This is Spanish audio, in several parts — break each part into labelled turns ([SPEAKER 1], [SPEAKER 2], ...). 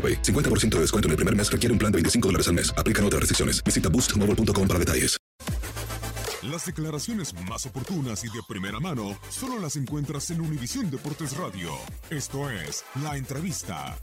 [SPEAKER 1] AroPay. 50% de descuento en el primer mes requiere un plan de 25 dólares al mes. Aplican otras restricciones. Visita boostmobile.com para detalles.
[SPEAKER 2] Las declaraciones más oportunas y de primera mano solo las encuentras en Univisión Deportes Radio. Esto es La Entrevista.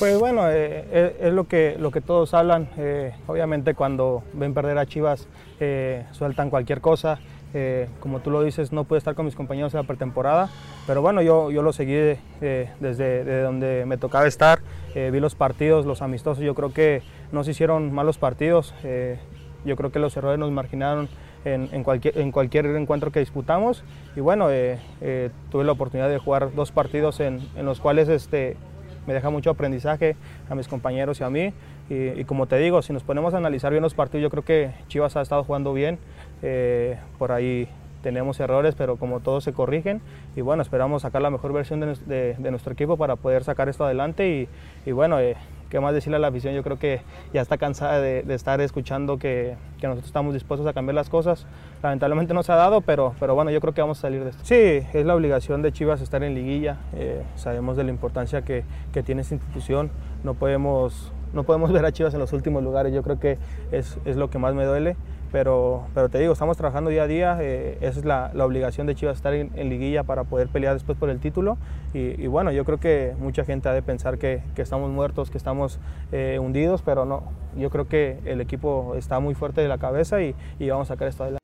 [SPEAKER 3] Pues bueno, eh, eh, es lo que, lo que todos hablan. Eh, obviamente cuando ven perder a Chivas eh, sueltan cualquier cosa. Eh, como tú lo dices, no pude estar con mis compañeros en la pretemporada, pero bueno, yo, yo lo seguí eh, desde de donde me tocaba estar, eh, vi los partidos, los amistosos, yo creo que no se hicieron malos partidos, yo creo que los errores nos marginaron en, en cualquier, en cualquier encuentro que disputamos y bueno, tuve la oportunidad de jugar dos partidos en, en los cuales este, me deja mucho aprendizaje a mis compañeros y a mí. Y, como te digo, si nos ponemos a analizar bien los partidos, yo creo que Chivas ha estado jugando bien. Eh, por ahí tenemos errores, pero como todos se corrigen. Y bueno, esperamos sacar la mejor versión de, nuestro equipo para poder sacar esto adelante. Y, y bueno, eh, qué más decirle a la afición, yo creo que ya está cansada de, de estar escuchando que, que, nosotros estamos dispuestos a cambiar las cosas. Lamentablemente no se ha dado, pero, pero bueno, yo creo que vamos a salir de esto. Sí, es la obligación de Chivas estar en liguilla. Eh, sabemos de la importancia que, que tiene esta institución. No podemos no podemos ver a Chivas en los últimos lugares, yo creo que es, es lo que más me duele, pero, pero te digo, estamos trabajando día a día, eh, esa es la, la, obligación de Chivas estar en, liguilla para poder pelear después por el título y, y, bueno, yo creo que mucha gente ha de pensar que, que estamos muertos, que estamos eh, hundidos, pero no, yo creo que el equipo está muy fuerte de la cabeza y, y vamos a sacar esto adelante.